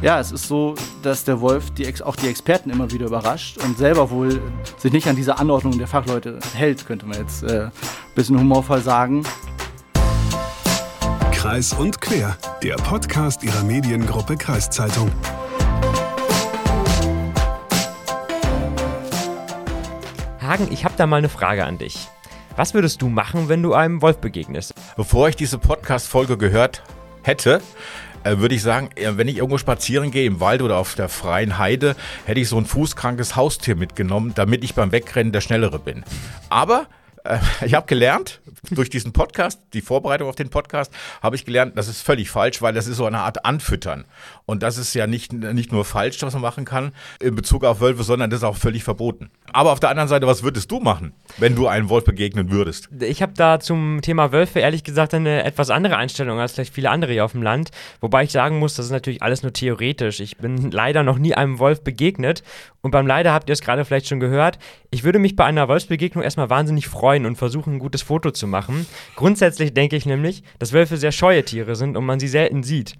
ja, es ist so, dass der Wolf die, auch die Experten immer wieder überrascht und selber wohl sich nicht an diese Anordnung der Fachleute hält, könnte man jetzt äh, ein bisschen humorvoll sagen. Kreis und Quer, der Podcast ihrer Mediengruppe Kreiszeitung. Hagen, ich habe da mal eine Frage an dich. Was würdest du machen, wenn du einem Wolf begegnest? Bevor ich diese Podcast-Folge gehört hätte, äh, würde ich sagen, wenn ich irgendwo spazieren gehe, im Wald oder auf der freien Heide, hätte ich so ein fußkrankes Haustier mitgenommen, damit ich beim Wegrennen der Schnellere bin. Aber äh, ich habe gelernt, durch diesen Podcast, die Vorbereitung auf den Podcast, habe ich gelernt, das ist völlig falsch, weil das ist so eine Art Anfüttern. Und das ist ja nicht, nicht nur falsch, was man machen kann in Bezug auf Wölfe, sondern das ist auch völlig verboten. Aber auf der anderen Seite, was würdest du machen, wenn du einem Wolf begegnen würdest? Ich habe da zum Thema Wölfe ehrlich gesagt eine etwas andere Einstellung als vielleicht viele andere hier auf dem Land. Wobei ich sagen muss, das ist natürlich alles nur theoretisch. Ich bin leider noch nie einem Wolf begegnet. Und beim Leider habt ihr es gerade vielleicht schon gehört. Ich würde mich bei einer Wolfsbegegnung erstmal wahnsinnig freuen und versuchen, ein gutes Foto zu machen. Grundsätzlich denke ich nämlich, dass Wölfe sehr scheue Tiere sind und man sie selten sieht.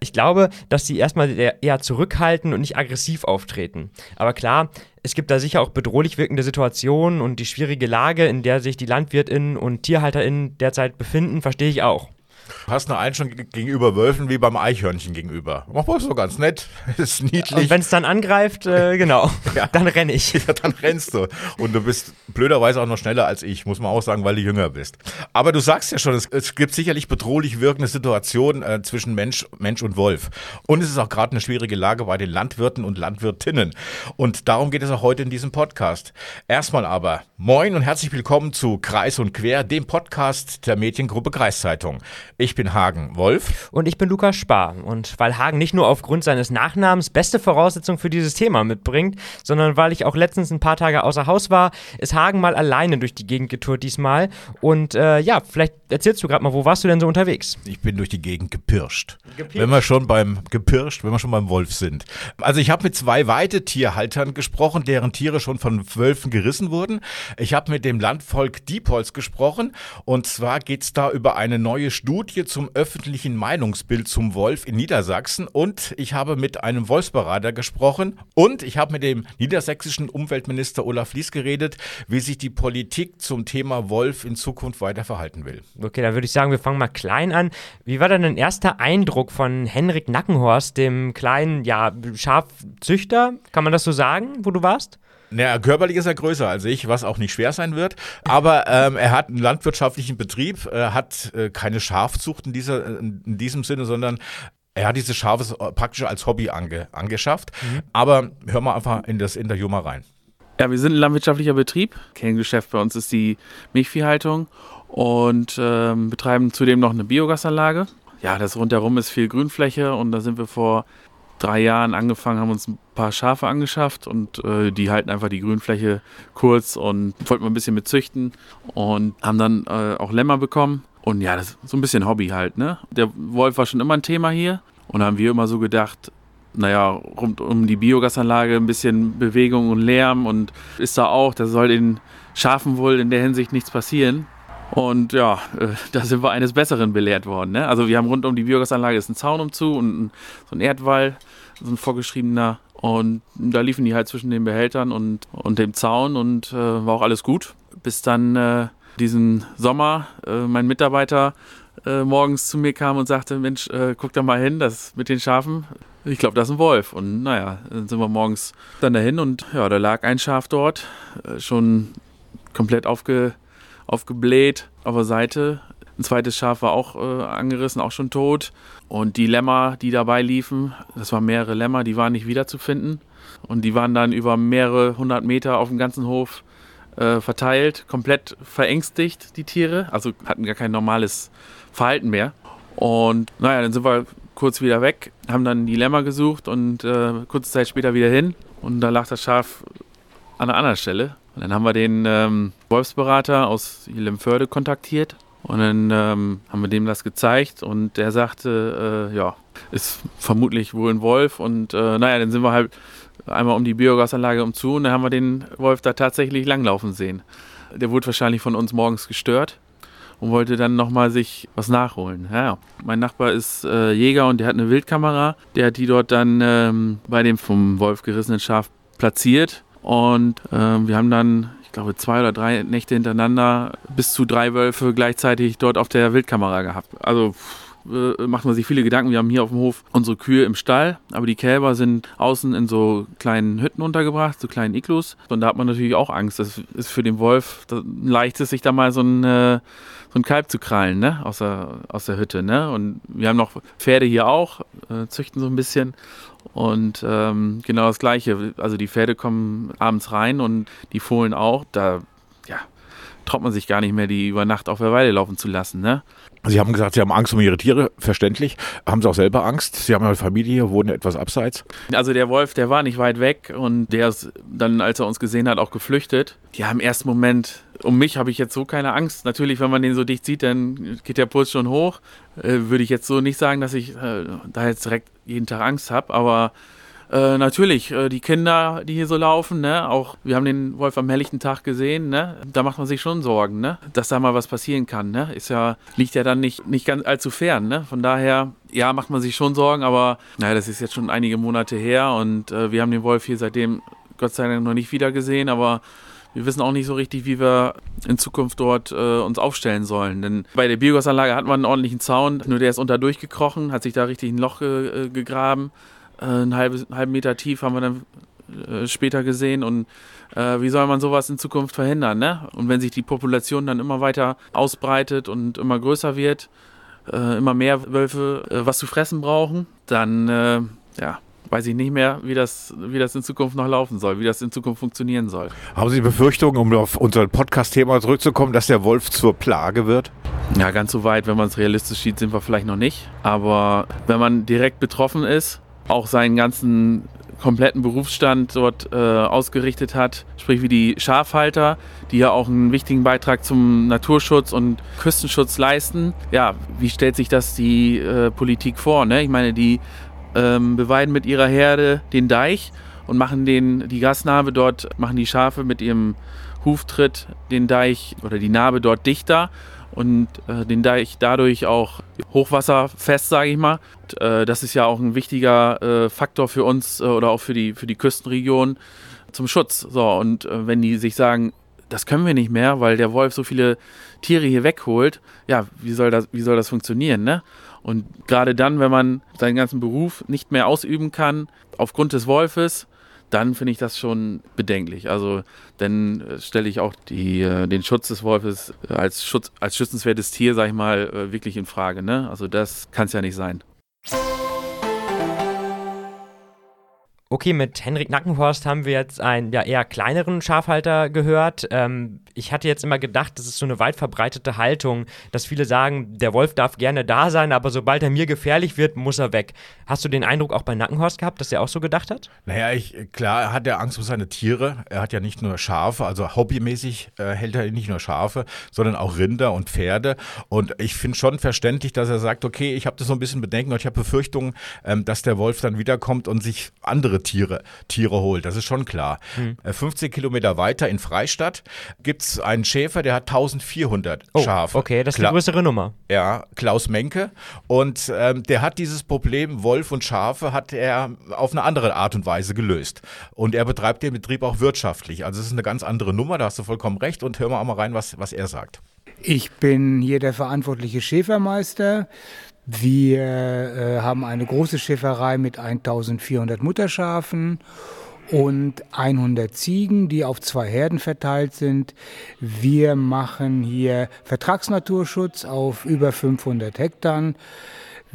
Ich glaube, dass sie erstmal eher zurückhalten und nicht aggressiv auftreten. Aber klar, es gibt da sicher auch bedrohlich wirkende Situationen und die schwierige Lage, in der sich die LandwirtInnen und TierhalterInnen derzeit befinden, verstehe ich auch. Du hast eine Einstellung gegenüber Wölfen wie beim Eichhörnchen gegenüber. Mach mal so ganz nett, ist niedlich. Und wenn es dann angreift, äh, genau, ja. dann renne ich. Ja, dann rennst du. Und du bist blöderweise auch noch schneller als ich, muss man auch sagen, weil du jünger bist. Aber du sagst ja schon, es, es gibt sicherlich bedrohlich wirkende Situationen äh, zwischen Mensch, Mensch und Wolf. Und es ist auch gerade eine schwierige Lage bei den Landwirten und Landwirtinnen. Und darum geht es auch heute in diesem Podcast. Erstmal aber, moin und herzlich willkommen zu Kreis und Quer, dem Podcast der Mediengruppe Kreiszeitung. Ich bin Hagen Wolf. Und ich bin Lukas Spar. Und weil Hagen nicht nur aufgrund seines Nachnamens beste Voraussetzungen für dieses Thema mitbringt, sondern weil ich auch letztens ein paar Tage außer Haus war, ist Hagen mal alleine durch die Gegend getourt diesmal. Und äh, ja, vielleicht erzählst du gerade mal, wo warst du denn so unterwegs? Ich bin durch die Gegend gepirscht. gepirscht. Wenn wir schon beim gepirscht, wenn wir schon beim Wolf sind. Also ich habe mit zwei Weidetierhaltern gesprochen, deren Tiere schon von Wölfen gerissen wurden. Ich habe mit dem Landvolk Diepholz gesprochen. Und zwar geht es da über eine neue Studie Studie zum öffentlichen Meinungsbild zum Wolf in Niedersachsen und ich habe mit einem Wolfsberater gesprochen und ich habe mit dem niedersächsischen Umweltminister Olaf Lies geredet, wie sich die Politik zum Thema Wolf in Zukunft weiter verhalten will. Okay, da würde ich sagen, wir fangen mal klein an. Wie war denn dein erster Eindruck von Henrik Nackenhorst, dem kleinen ja, Schafzüchter? Kann man das so sagen, wo du warst? Naja, körperlich ist er größer als ich, was auch nicht schwer sein wird. Aber ähm, er hat einen landwirtschaftlichen Betrieb, äh, hat äh, keine Schafzucht in, dieser, in diesem Sinne, sondern er hat diese Schafe praktisch als Hobby ange, angeschafft. Mhm. Aber hör mal einfach in das Interview mal rein. Ja, wir sind ein landwirtschaftlicher Betrieb. Kerngeschäft bei uns ist die Milchviehhaltung und ähm, betreiben zudem noch eine Biogasanlage. Ja, das rundherum ist viel Grünfläche und da sind wir vor drei Jahren angefangen, haben uns ein paar Schafe angeschafft und äh, die halten einfach die Grünfläche kurz und wollten mal ein bisschen mit züchten und haben dann äh, auch Lämmer bekommen. Und ja, das ist so ein bisschen Hobby halt, ne? Der Wolf war schon immer ein Thema hier und haben wir immer so gedacht, naja, rund um die Biogasanlage ein bisschen Bewegung und Lärm und ist da auch, da soll den Schafen wohl in der Hinsicht nichts passieren. Und ja, äh, da sind wir eines Besseren belehrt worden. Ne? Also wir haben rund um die Biogasanlage ist ein Zaun umzu und ein, so ein Erdwall, so ein vorgeschriebener. Und da liefen die halt zwischen den Behältern und, und dem Zaun und äh, war auch alles gut. Bis dann äh, diesen Sommer äh, mein Mitarbeiter äh, morgens zu mir kam und sagte, Mensch, äh, guck da mal hin, das mit den Schafen. Ich glaube, das ist ein Wolf. Und naja, dann sind wir morgens dann dahin und ja, da lag ein Schaf dort, schon komplett aufge aufgebläht auf der Seite. Ein zweites Schaf war auch äh, angerissen, auch schon tot. Und die Lämmer, die dabei liefen, das waren mehrere Lämmer, die waren nicht wiederzufinden. Und die waren dann über mehrere hundert Meter auf dem ganzen Hof äh, verteilt, komplett verängstigt, die Tiere. Also hatten gar kein normales Verhalten mehr. Und naja, dann sind wir kurz wieder weg, haben dann die Lämmer gesucht und äh, kurze Zeit später wieder hin. Und da lag das Schaf an einer anderen Stelle. Und dann haben wir den ähm, Wolfsberater aus Lemförde kontaktiert und dann ähm, haben wir dem das gezeigt und der sagte, äh, ja, ist vermutlich wohl ein Wolf und äh, naja, dann sind wir halt einmal um die Biogasanlage umzu und dann haben wir den Wolf da tatsächlich langlaufen sehen. Der wurde wahrscheinlich von uns morgens gestört und wollte dann nochmal sich was nachholen. Ja, mein Nachbar ist äh, Jäger und der hat eine Wildkamera. Der hat die dort dann ähm, bei dem vom Wolf gerissenen Schaf platziert und äh, wir haben dann, glaube, zwei oder drei Nächte hintereinander bis zu drei Wölfe gleichzeitig dort auf der Wildkamera gehabt. Also äh, macht man sich viele Gedanken. Wir haben hier auf dem Hof unsere Kühe im Stall, aber die Kälber sind außen in so kleinen Hütten untergebracht, so kleinen Iglus. Und da hat man natürlich auch Angst. Das ist für den Wolf ein leichtes, sich da mal so ein, äh, so ein Kalb zu krallen, ne? Aus der, aus der Hütte, ne? Und wir haben noch Pferde hier auch, äh, züchten so ein bisschen. Und ähm, genau das Gleiche. Also die Pferde kommen abends rein und die Fohlen auch. Da, ja, traut man sich gar nicht mehr, die über Nacht auf der Weide laufen zu lassen, ne? Sie haben gesagt, Sie haben Angst um Ihre Tiere, verständlich. Haben Sie auch selber Angst? Sie haben eine Familie, wohnen etwas abseits. Also der Wolf, der war nicht weit weg und der ist dann, als er uns gesehen hat, auch geflüchtet. Ja, im ersten Moment, um mich habe ich jetzt so keine Angst. Natürlich, wenn man den so dicht sieht, dann geht der Puls schon hoch. Äh, würde ich jetzt so nicht sagen, dass ich äh, da jetzt direkt jeden Tag Angst habe, aber äh, natürlich, äh, die Kinder, die hier so laufen, ne, auch wir haben den Wolf am helllichten Tag gesehen, ne, da macht man sich schon Sorgen, ne, dass da mal was passieren kann, ne, ist ja, liegt ja dann nicht, nicht ganz allzu fern, ne, von daher, ja, macht man sich schon Sorgen, aber naja, das ist jetzt schon einige Monate her und äh, wir haben den Wolf hier seitdem Gott sei Dank noch nicht wieder gesehen, aber wir wissen auch nicht so richtig, wie wir in Zukunft dort äh, uns aufstellen sollen. Denn bei der Biogasanlage hat man einen ordentlichen Zaun, nur der ist unter durchgekrochen, hat sich da richtig ein Loch ge äh, gegraben. Äh, einen halben, halben Meter tief haben wir dann äh, später gesehen und äh, wie soll man sowas in Zukunft verhindern, ne? Und wenn sich die Population dann immer weiter ausbreitet und immer größer wird, äh, immer mehr Wölfe äh, was zu fressen brauchen, dann äh, ja, weiß ich nicht mehr, wie das, wie das in Zukunft noch laufen soll, wie das in Zukunft funktionieren soll. Haben Sie Befürchtungen, um auf unser Podcast-Thema zurückzukommen, dass der Wolf zur Plage wird? Ja, ganz so weit, wenn man es realistisch sieht, sind wir vielleicht noch nicht. Aber wenn man direkt betroffen ist, auch seinen ganzen kompletten Berufsstand dort äh, ausgerichtet hat, sprich wie die Schafhalter, die ja auch einen wichtigen Beitrag zum Naturschutz und Küstenschutz leisten. Ja, wie stellt sich das die äh, Politik vor? Ne? Ich meine, die ähm, beweiden mit ihrer Herde den Deich und machen den, die Gasnarbe dort, machen die Schafe mit ihrem Huftritt den Deich oder die Narbe dort dichter und äh, den Deich dadurch auch hochwasserfest, sage ich mal. Und, äh, das ist ja auch ein wichtiger äh, Faktor für uns äh, oder auch für die, für die Küstenregion zum Schutz. So, und äh, wenn die sich sagen, das können wir nicht mehr, weil der Wolf so viele Tiere hier wegholt, ja, wie soll das, wie soll das funktionieren, ne? Und gerade dann, wenn man seinen ganzen Beruf nicht mehr ausüben kann, aufgrund des Wolfes, dann finde ich das schon bedenklich. Also dann äh, stelle ich auch die, äh, den Schutz des Wolfes als, Schutz, als schützenswertes Tier, sage ich mal, äh, wirklich in Frage. Ne? Also das kann es ja nicht sein. Okay, mit Henrik Nackenhorst haben wir jetzt einen ja, eher kleineren Schafhalter gehört. Ähm, ich hatte jetzt immer gedacht, das ist so eine weit verbreitete Haltung, dass viele sagen, der Wolf darf gerne da sein, aber sobald er mir gefährlich wird, muss er weg. Hast du den Eindruck auch bei Nackenhorst gehabt, dass er auch so gedacht hat? Naja, ich, klar hat er Angst um seine Tiere. Er hat ja nicht nur Schafe, also hobbymäßig äh, hält er nicht nur Schafe, sondern auch Rinder und Pferde. Und ich finde schon verständlich, dass er sagt, okay, ich habe das so ein bisschen Bedenken und ich habe Befürchtungen, ähm, dass der Wolf dann wiederkommt und sich andere Tiere, Tiere holt. Das ist schon klar. Hm. 15 Kilometer weiter in Freistadt gibt es einen Schäfer, der hat 1400 oh, Schafe. Okay, das ist Kla eine größere Nummer. Ja, Klaus Menke. Und ähm, der hat dieses Problem Wolf und Schafe hat er auf eine andere Art und Weise gelöst. Und er betreibt den Betrieb auch wirtschaftlich. Also es ist eine ganz andere Nummer, da hast du vollkommen recht. Und hör mal auch mal rein, was, was er sagt. Ich bin hier der verantwortliche Schäfermeister. Wir äh, haben eine große Schäferei mit 1400 Mutterschafen und 100 Ziegen, die auf zwei Herden verteilt sind. Wir machen hier Vertragsnaturschutz auf über 500 Hektar.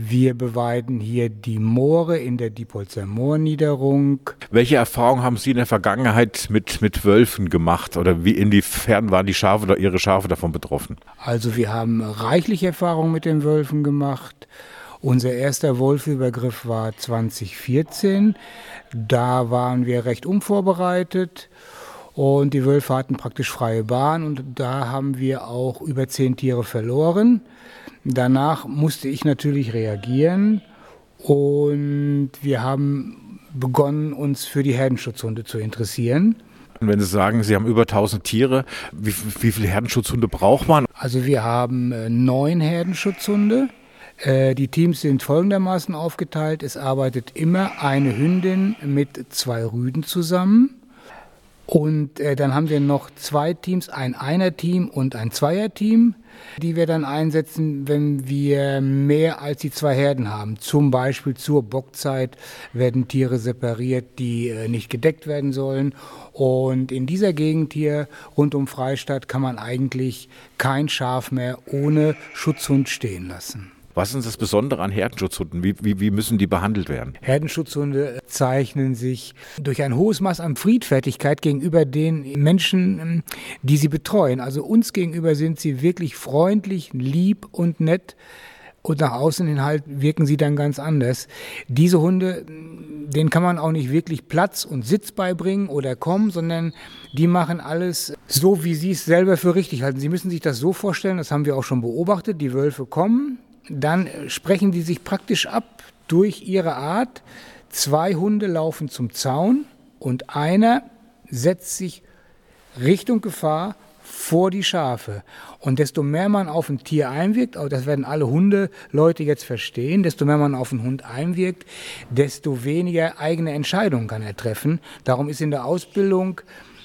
Wir beweiden hier die Moore in der Diepholzer Moorniederung. Welche Erfahrungen haben Sie in der Vergangenheit mit, mit Wölfen gemacht oder wie inwiefern waren die Schafe oder Ihre Schafe davon betroffen? Also wir haben reichlich Erfahrungen mit den Wölfen gemacht. Unser erster Wolfübergriff war 2014. Da waren wir recht unvorbereitet und die Wölfe hatten praktisch freie Bahn und da haben wir auch über zehn Tiere verloren. Danach musste ich natürlich reagieren und wir haben begonnen, uns für die Herdenschutzhunde zu interessieren. Wenn Sie sagen, Sie haben über 1000 Tiere, wie, wie viele Herdenschutzhunde braucht man? Also wir haben äh, neun Herdenschutzhunde. Äh, die Teams sind folgendermaßen aufgeteilt. Es arbeitet immer eine Hündin mit zwei Rüden zusammen. Und äh, dann haben wir noch zwei Teams, ein Einer-Team und ein Zweier-Team, die wir dann einsetzen, wenn wir mehr als die zwei Herden haben. Zum Beispiel zur Bockzeit werden Tiere separiert, die äh, nicht gedeckt werden sollen. Und in dieser Gegend hier rund um Freistadt kann man eigentlich kein Schaf mehr ohne Schutzhund stehen lassen. Was ist das Besondere an Herdenschutzhunden? Wie, wie, wie müssen die behandelt werden? Herdenschutzhunde zeichnen sich durch ein hohes Maß an Friedfertigkeit gegenüber den Menschen, ähm, die sie betreuen. Also uns gegenüber sind sie wirklich freundlich, lieb und nett. Und nach außen hin halt wirken sie dann ganz anders. Diese Hunde, denen kann man auch nicht wirklich Platz und Sitz beibringen oder kommen, sondern die machen alles so, wie sie es selber für richtig halten. Sie müssen sich das so vorstellen, das haben wir auch schon beobachtet. Die Wölfe kommen, dann sprechen die sich praktisch ab durch ihre Art. Zwei Hunde laufen zum Zaun und einer setzt sich Richtung Gefahr vor die Schafe. Und desto mehr man auf ein Tier einwirkt, das werden alle Hundeleute jetzt verstehen, desto mehr man auf einen Hund einwirkt, desto weniger eigene Entscheidungen kann er treffen. Darum ist in der Ausbildung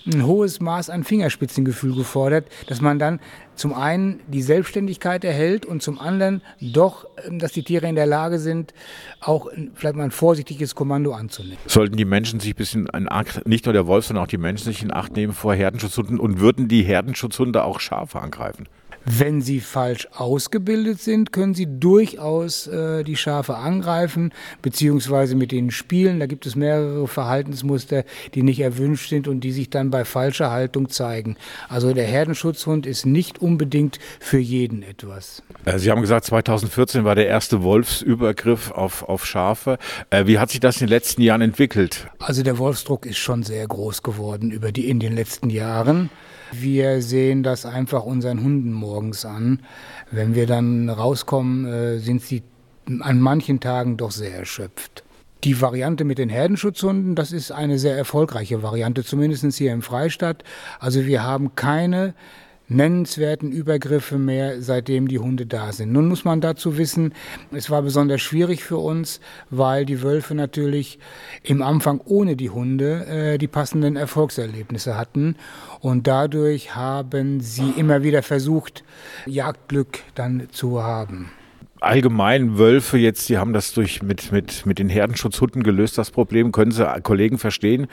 ein hohes Maß an Fingerspitzengefühl gefordert, dass man dann zum einen die Selbstständigkeit erhält und zum anderen doch, ähm, dass die Tiere in der Lage sind, auch vielleicht mal ein vorsichtiges Kommando anzunehmen. Sollten die Menschen sich ein bisschen in Acht, nicht nur der Wolf, sondern auch die Menschen sich in Acht nehmen vor Herdenschutzhunden und würden die Herdenschutzhunde auch Schafe angreifen? Wenn sie falsch ausgebildet sind, können sie durchaus äh, die Schafe angreifen, beziehungsweise mit ihnen spielen. Da gibt es mehrere Verhaltensmuster, die nicht erwünscht sind und die sich dann bei falscher Haltung zeigen. Also der Herdenschutzhund ist nicht unbedingt für jeden etwas. Äh, sie haben gesagt, 2014 war der erste Wolfsübergriff auf, auf Schafe. Äh, wie hat sich das in den letzten Jahren entwickelt? Also der Wolfsdruck ist schon sehr groß geworden über die in den letzten Jahren. Wir sehen das einfach unseren Hunden morgens an. Wenn wir dann rauskommen, äh, sind sie an manchen Tagen doch sehr erschöpft. Die Variante mit den Herdenschutzhunden, das ist eine sehr erfolgreiche Variante, zumindest hier im Freistaat. Also wir haben keine nennenswerten Übergriffe mehr, seitdem die Hunde da sind. Nun muss man dazu wissen, es war besonders schwierig für uns, weil die Wölfe natürlich im Anfang ohne die Hunde äh, die passenden Erfolgserlebnisse hatten und dadurch haben sie immer wieder versucht, Jagdglück dann zu haben allgemein Wölfe jetzt, die haben das durch mit, mit, mit den Herdenschutzhunden gelöst, das Problem. Können Sie Kollegen verstehen,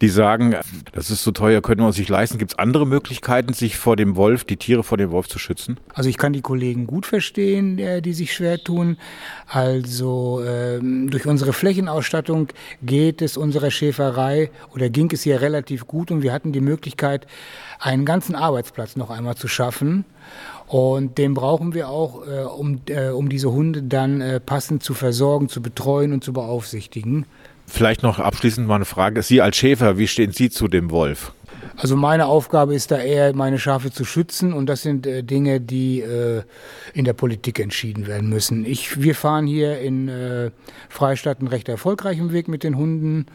die sagen, das ist so teuer, können wir uns nicht leisten. Gibt es andere Möglichkeiten, sich vor dem Wolf, die Tiere vor dem Wolf zu schützen? Also ich kann die Kollegen gut verstehen, äh, die sich schwer tun. Also ähm, durch unsere Flächenausstattung geht es unserer Schäferei oder ging es hier relativ gut und wir hatten die Möglichkeit, einen ganzen Arbeitsplatz noch einmal zu schaffen. Und den brauchen wir auch, äh, um, äh, um diese Hunde dann äh, passend zu versorgen, zu betreuen und zu beaufsichtigen. Vielleicht noch abschließend mal eine Frage. Sie als Schäfer, wie stehen Sie zu dem Wolf? Also meine Aufgabe ist da eher, meine Schafe zu schützen und das sind äh, Dinge, die äh, in der Politik entschieden werden müssen. Ich, wir fahren hier in äh, Freistadt einen recht erfolgreichen Weg mit den Hunden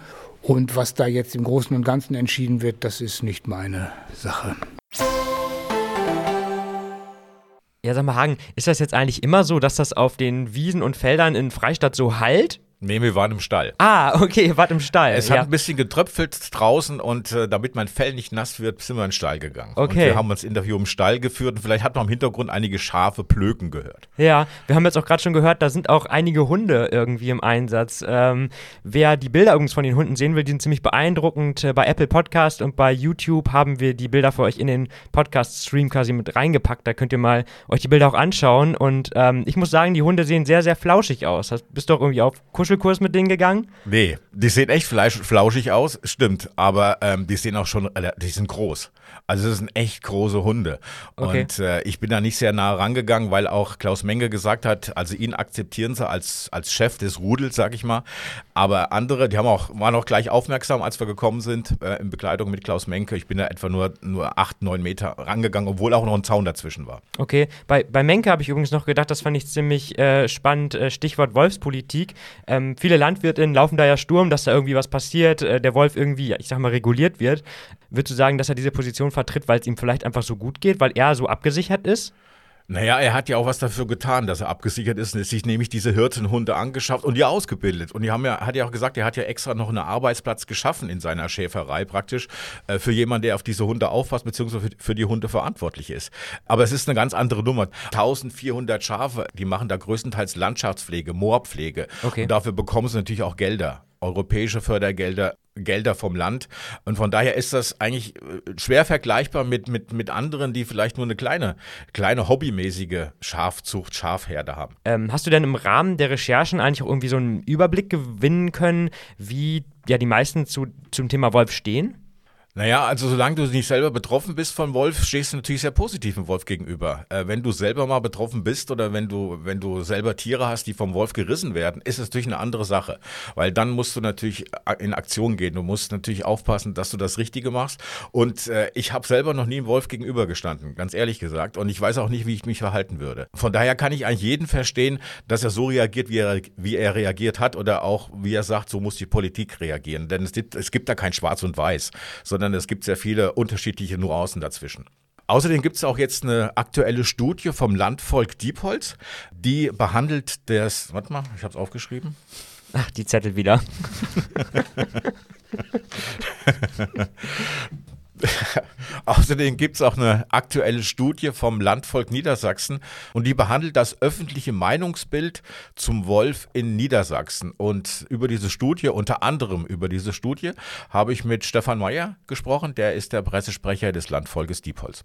und was da jetzt im Großen und Ganzen entschieden wird, das ist nicht meine Sache. Ja, sag mal, Hagen, ist das jetzt eigentlich immer so, dass das auf den Wiesen und Feldern in Freistadt so halt? Nee, wir waren im Stall. Ah, okay, ihr wart im Stall. Es ja. hat ein bisschen getröpfelt draußen und äh, damit mein Fell nicht nass wird, sind wir in den Stall gegangen. Okay. Und wir haben uns Interview im Stall geführt und vielleicht hat man im Hintergrund einige scharfe Plöken gehört. Ja, wir haben jetzt auch gerade schon gehört, da sind auch einige Hunde irgendwie im Einsatz. Ähm, wer die Bilder übrigens von den Hunden sehen will, die sind ziemlich beeindruckend. Äh, bei Apple Podcast und bei YouTube haben wir die Bilder für euch in den Podcast-Stream quasi mit reingepackt. Da könnt ihr mal euch die Bilder auch anschauen. Und ähm, ich muss sagen, die Hunde sehen sehr, sehr flauschig aus. Bist du auch irgendwie auf Kuschel Kuschelkurs mit denen gegangen? Nee, die sehen echt fleisch, flauschig aus, stimmt, aber ähm, die sehen auch schon, die sind groß. Also das sind echt große Hunde. Okay. Und äh, ich bin da nicht sehr nah rangegangen, weil auch Klaus Menge gesagt hat, also ihn akzeptieren sie als, als Chef des Rudels, sag ich mal. Aber andere, die haben auch, waren auch gleich aufmerksam, als wir gekommen sind, äh, in Begleitung mit Klaus Menke. Ich bin da etwa nur, nur acht, neun Meter rangegangen, obwohl auch noch ein Zaun dazwischen war. Okay, bei, bei Menke habe ich übrigens noch gedacht, das fand ich ziemlich äh, spannend, äh, Stichwort Wolfspolitik. Ähm, Ähm, viele Landwirtinnen laufen da ja Sturm, dass da irgendwie was passiert, äh, der Wolf irgendwie, ich sag mal, reguliert wird. Würdest du sagen, dass er diese Position vertritt, weil es ihm vielleicht einfach so gut geht, weil er so abgesichert ist? Naja, er hat ja auch was dafür getan, dass er abgesichert ist. Er sich nämlich diese Hirtenhunde angeschafft und die ausgebildet. Und die haben ja, hat ja auch gesagt, er hat ja extra noch einen Arbeitsplatz geschaffen in seiner Schäferei praktisch äh, für jemanden, der auf diese Hunde aufpasst, beziehungsweise für, für, die Hunde verantwortlich ist. Aber es ist eine ganz andere Nummer. 1400 Schafe, die machen da größtenteils Landschaftspflege, Moorpflege. Okay. Und dafür bekommen sie natürlich auch Gelder europäische Fördergelder, Gelder vom Land. Und von daher ist das eigentlich äh, schwer vergleichbar mit, mit, mit anderen, die vielleicht nur eine kleine, kleine hobbymäßige Schafzucht, Schafherde haben. Ähm, hast du denn im Rahmen der Recherchen eigentlich auch irgendwie so einen Überblick gewinnen können, wie ja die meisten zu, zum Thema Wolf stehen? Naja, also solange du nicht selber betroffen bist von Wolf, stehst du natürlich sehr positiv dem Wolf gegenüber. Äh, wenn du selber mal betroffen bist oder wenn du, wenn du selber Tiere hast, die vom Wolf gerissen werden, ist es natürlich eine andere Sache. Weil dann musst du natürlich in Aktion gehen. Du musst natürlich aufpassen, dass du das Richtige machst. Und äh, ich habe selber noch nie einem Wolf gegenüber gestanden, ganz ehrlich gesagt. Und ich weiß auch nicht, wie ich mich verhalten würde. Von daher kann ich eigentlich jeden verstehen, dass er so reagiert, wie er, wie er reagiert hat oder auch, wie er sagt, so muss die Politik reagieren. Denn es gibt, es gibt da kein Schwarz und Weiß, sondern sondern es gibt sehr viele unterschiedliche Nuancen dazwischen. Außerdem gibt es auch jetzt eine aktuelle Studie vom Landvolk Diepholz, die behandelt das, warte mal, ich habe es aufgeschrieben. Ach, die Zettel wieder. Außerdem gibt es auch eine aktuelle Studie vom Landvolk Niedersachsen und die behandelt das öffentliche Meinungsbild zum Wolf in Niedersachsen. Und über diese Studie, unter anderem über diese Studie, habe ich mit Stefan Meyer gesprochen. Der ist der Pressesprecher des Landvolkes Diepholz.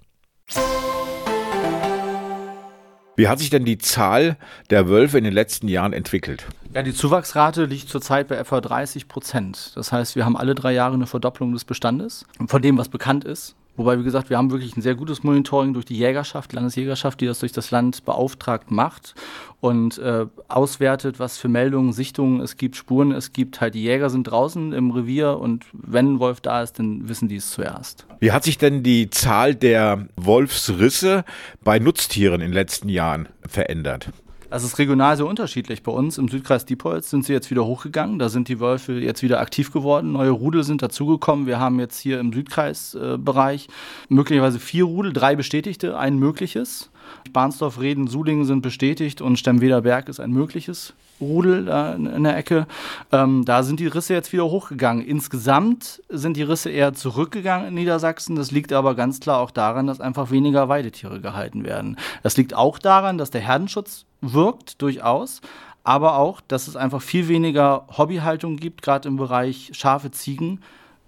Wie hat sich denn die Zahl der Wölfe in den letzten Jahren entwickelt? Ja, die Zuwachsrate liegt zurzeit bei etwa 30 Prozent. Das heißt, wir haben alle drei Jahre eine Verdopplung des Bestandes von dem, was bekannt ist. Wobei, wie gesagt, wir haben wirklich ein sehr gutes Monitoring durch die Jägerschaft, Landesjägerschaft, die das durch das Land beauftragt macht und äh, auswertet, was für Meldungen, Sichtungen es gibt, Spuren es gibt. Halt, die Jäger sind draußen im Revier und wenn ein Wolf da ist, dann wissen die es zuerst. Wie hat sich denn die Zahl der Wolfsrisse bei Nutztieren in den letzten Jahren verändert? Es ist regional sehr unterschiedlich. Bei uns im Südkreis Diepholz sind sie jetzt wieder hochgegangen. Da sind die Wölfe jetzt wieder aktiv geworden. Neue Rudel sind dazugekommen. Wir haben jetzt hier im Südkreisbereich äh, möglicherweise vier Rudel, drei bestätigte, ein mögliches. Bahnsdorf, Reden, Sulingen sind bestätigt und Stemmweder ist ein mögliches Rudel da in der Ecke. Ähm, da sind die Risse jetzt wieder hochgegangen. Insgesamt sind die Risse eher zurückgegangen in Niedersachsen. Das liegt aber ganz klar auch daran, dass einfach weniger Weidetiere gehalten werden. Das liegt auch daran, dass der Herdenschutz wirkt, durchaus. Aber auch, dass es einfach viel weniger Hobbyhaltung gibt, gerade im Bereich Schafe, Ziegen,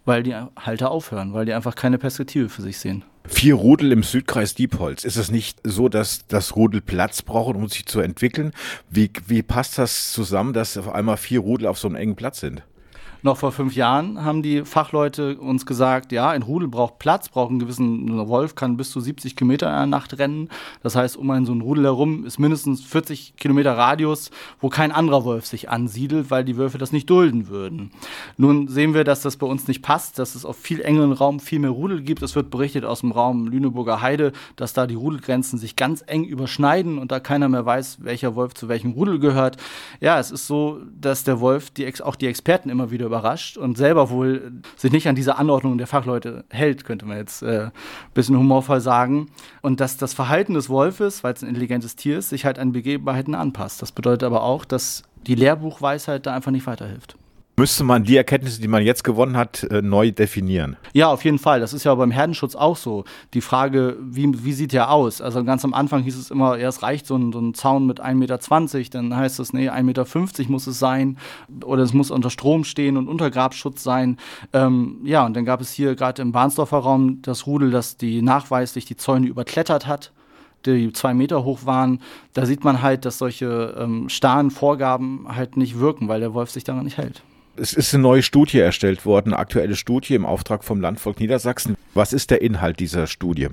weil die Halter aufhören, weil die einfach keine Perspektive für sich sehen. Vier Rudel im Südkreis Diepholz. Ist es nicht so, dass das Rudel Platz braucht, um sich zu entwickeln? Wie, wie passt das zusammen, dass auf einmal vier Rudel auf so einem engen Platz sind? Noch vor fünf Jahren haben die Fachleute uns gesagt, ja, ein Rudel braucht Platz, braucht einen gewissen, ein Wolf kann bis zu 70 Kilometer in einer Nacht rennen. Das heißt, um ein so ein Rudel herum ist mindestens 40 Kilometer Radius, wo kein anderer Wolf sich ansiedelt, weil die Wölfe das nicht dulden würden. Nun sehen wir, dass das bei uns nicht passt, dass es auf viel engeren Raum viel mehr Rudel gibt. Es wird berichtet aus dem Raum Lüneburger Heide, dass da die Rudelgrenzen sich ganz eng überschneiden und da keiner mehr weiß, welcher Wolf zu welchem Rudel gehört. Ja, es ist so, dass der Wolf die, auch die Experten immer wieder über überrascht und selber wohl sich nicht an diese Anordnung der Fachleute hält, könnte man jetzt äh, ein bisschen humorvoll sagen. Und dass das Verhalten des Wolfes, weil es ein intelligentes Tier ist, sich halt an Begebenheiten anpasst. Das bedeutet aber auch, dass die Lehrbuchweisheit da einfach nicht weiterhilft müsste man die Erkenntnisse, die man jetzt gewonnen hat, äh, neu definieren. Ja, auf jeden Fall. Das ist ja beim Herdenschutz auch so. Die Frage, wie, wie sieht der aus? Also ganz am Anfang hieß es immer, ja, es reicht so ein, so ein Zaun mit 1,20 Meter, dann heißt es, nee, 1,50 Meter muss es sein oder es muss unter Strom stehen und Untergrabschutz sein. Ähm, ja, und dann gab es hier gerade im Bahnsdorfer Raum das Rudel, das die nachweislich die Zäune überklettert hat die zwei Meter hoch waren, da sieht man halt, dass solche ähm, starren Vorgaben halt nicht wirken, weil der Wolf sich daran nicht hält. Es ist eine neue Studie erstellt worden, eine aktuelle Studie im Auftrag vom Landvolk Niedersachsen. Was ist der Inhalt dieser Studie?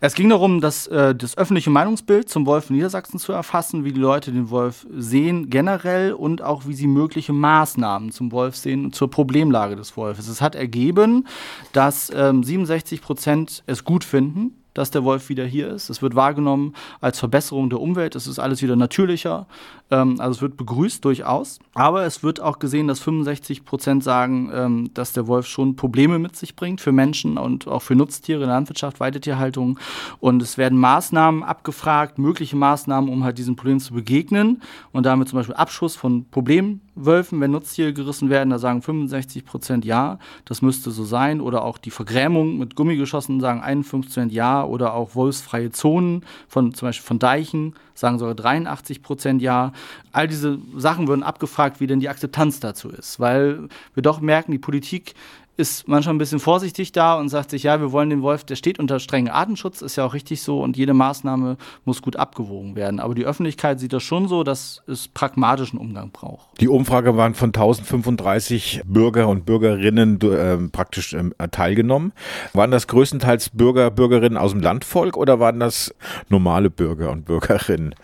Es ging darum, das, äh, das öffentliche Meinungsbild zum Wolf in Niedersachsen zu erfassen, wie die Leute den Wolf sehen generell und auch wie sie mögliche Maßnahmen zum Wolf sehen und zur Problemlage des Wolfes. Es hat ergeben, dass ähm, 67 Prozent es gut finden, dass der Wolf wieder hier ist. Es wird wahrgenommen als Verbesserung der Umwelt. Es ist alles wieder natürlicher. Ähm, also es wird begrüßt durchaus. Aber es wird auch gesehen, dass 65 Prozent sagen, ähm, dass der Wolf schon Probleme mit sich bringt für Menschen und auch für Nutztiere, Landwirtschaft, Weidetierhaltung. Und es werden Maßnahmen abgefragt, mögliche Maßnahmen, um halt diesen Problemen zu begegnen. Und damit zum Beispiel Abschuss von Problemwölfen, wenn Nutztiere gerissen werden, da sagen 65 Prozent ja, das müsste so sein. Oder auch die Vergrämung mit Gummigeschossen sagen 51 Prozent ja. Oder auch wolfsfreie Zonen von zum Beispiel von Deichen sagen sogar 83 Prozent ja. All diese Sachen würden abgefragt, wie denn die Akzeptanz dazu ist, weil wir doch merken, die Politik ist manchmal ein bisschen vorsichtig da und sagt sich, ja, wir wollen den Wolf, der steht unter strengen Artenschutz, ist ja auch richtig so und jede Maßnahme muss gut abgewogen werden. Aber die Öffentlichkeit sieht das schon so, dass es pragmatischen Umgang braucht. Die Umfrage waren von 1035 Bürger und Bürgerinnen äh, praktisch äh, teilgenommen. Waren das größtenteils Bürger, Bürgerinnen aus dem Landvolk oder waren das normale Bürger und Bürgerinnen?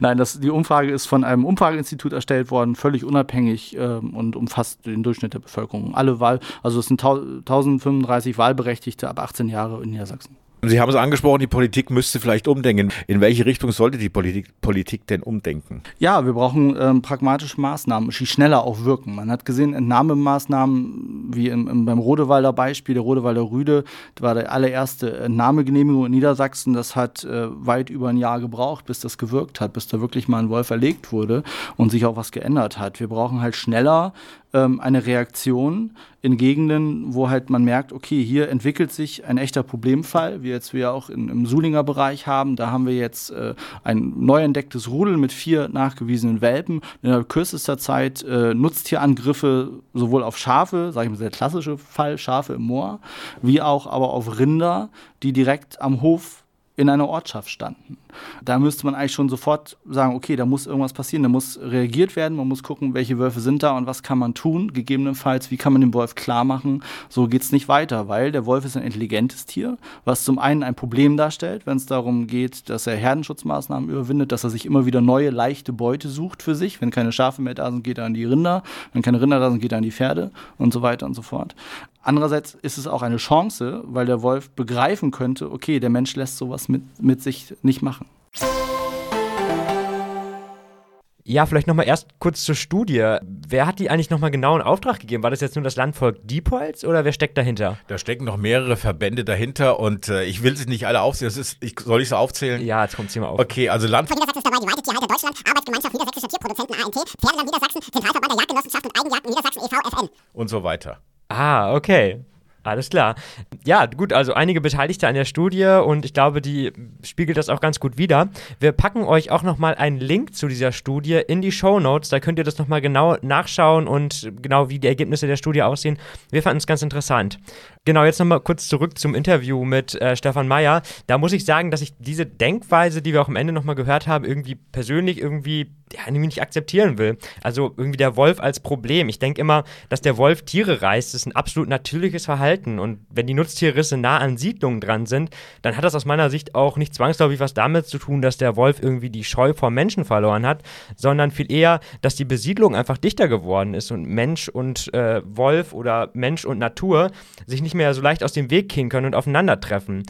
Nein, das, die Umfrage ist von einem Umfrageinstitut erstellt worden, völlig unabhängig äh, und umfasst den Durchschnitt der Bevölkerung. Alle Wahl, also es sind 1035 Wahlberechtigte ab 18 Jahre in Niedersachsen. Sie haben es angesprochen, die Politik müsste vielleicht umdenken. In welche Richtung sollte die Politik, Politik denn umdenken? Ja, wir brauchen ähm, pragmatische Maßnahmen, die schneller auch wirken. Man hat gesehen, Entnahmemaßnahmen, wie im, im, beim Rodewalder Beispiel, der Rodewalder Rüde, war der allererste Entnahmegenehmigung in Niedersachsen. Das hat äh, weit über ein Jahr gebraucht, bis das gewirkt hat, bis da wirklich mal ein Wolf erlegt wurde und sich auch was geändert hat. Wir brauchen halt schneller ähm, eine Reaktion in Gegenden, wo halt man merkt, okay, hier entwickelt sich ein echter Problemfall, wie jetzt wir auch in, im Sulinger Bereich haben. Da haben wir jetzt äh, ein neu entdecktes Rudel mit vier nachgewiesenen Welpen. In kürzester Zeit äh, Nutztierangriffe sowohl auf Schafe, sage ich mal, der klassische Fall, Schafe im Moor, wie auch aber auf Rinder, die direkt am Hof in einer Ortschaft standen. Da müsste man eigentlich schon sofort sagen, okay, da muss irgendwas passieren, da muss reagiert werden, man muss gucken, welche Wölfe sind da und was kann man tun, gegebenenfalls, wie kann man dem Wolf klar machen, so geht es nicht weiter, weil der Wolf ist ein intelligentes Tier, was zum einen ein Problem darstellt, wenn es darum geht, dass er Herdenschutzmaßnahmen überwindet, dass er sich immer wieder neue, leichte Beute sucht für sich, wenn keine Schafe mehr da sind, geht er an die Rinder, wenn keine Rinder da sind, geht er an die Pferde und so weiter und so fort. Andererseits ist es auch eine Chance, weil der Wolf begreifen könnte, okay, der Mensch lässt sowas mit, mit sich nicht machen. Ja, vielleicht nochmal erst kurz zur Studie. Wer hat die eigentlich nochmal genau in Auftrag gegeben? War das jetzt nur das Landvolk Diepholz oder wer steckt dahinter? Da stecken noch mehrere Verbände dahinter und äh, ich will sie nicht alle aufzählen. Das ist, ich, soll ich sie aufzählen? Ja, jetzt kommt sie mal auf. Okay, also Landvolk. Niedersachsen ist dabei, die Weidetierhalter Deutschland, Arbeitsgemeinschaft Niedersächsischer Tierproduzenten ANT, Pferdeland Niedersachsen, Zentralverband der Jagdgenossenschaft und Eigenjagden Niedersachsen e.V. FN. Und so weiter. Ah, okay. Alles klar. Ja, gut, also einige Beteiligte an der Studie und ich glaube, die spiegelt das auch ganz gut wider. Wir packen euch auch nochmal einen Link zu dieser Studie in die Show Notes. Da könnt ihr das nochmal genau nachschauen und genau wie die Ergebnisse der Studie aussehen. Wir fanden es ganz interessant. Genau, jetzt nochmal kurz zurück zum Interview mit äh, Stefan Meyer. Da muss ich sagen, dass ich diese Denkweise, die wir auch am Ende nochmal gehört haben, irgendwie persönlich irgendwie ja, irgendwie nicht akzeptieren will. Also irgendwie der Wolf als Problem. Ich denke immer, dass der Wolf Tiere reißt, ist ein absolut natürliches Verhalten. Und wenn die Nutztierrisse nah an Siedlungen dran sind, dann hat das aus meiner Sicht auch nicht zwangsläufig was damit zu tun, dass der Wolf irgendwie die Scheu vor Menschen verloren hat, sondern viel eher, dass die Besiedlung einfach dichter geworden ist und Mensch und äh, Wolf oder Mensch und Natur sich nicht mehr so leicht aus dem Weg gehen können und aufeinandertreffen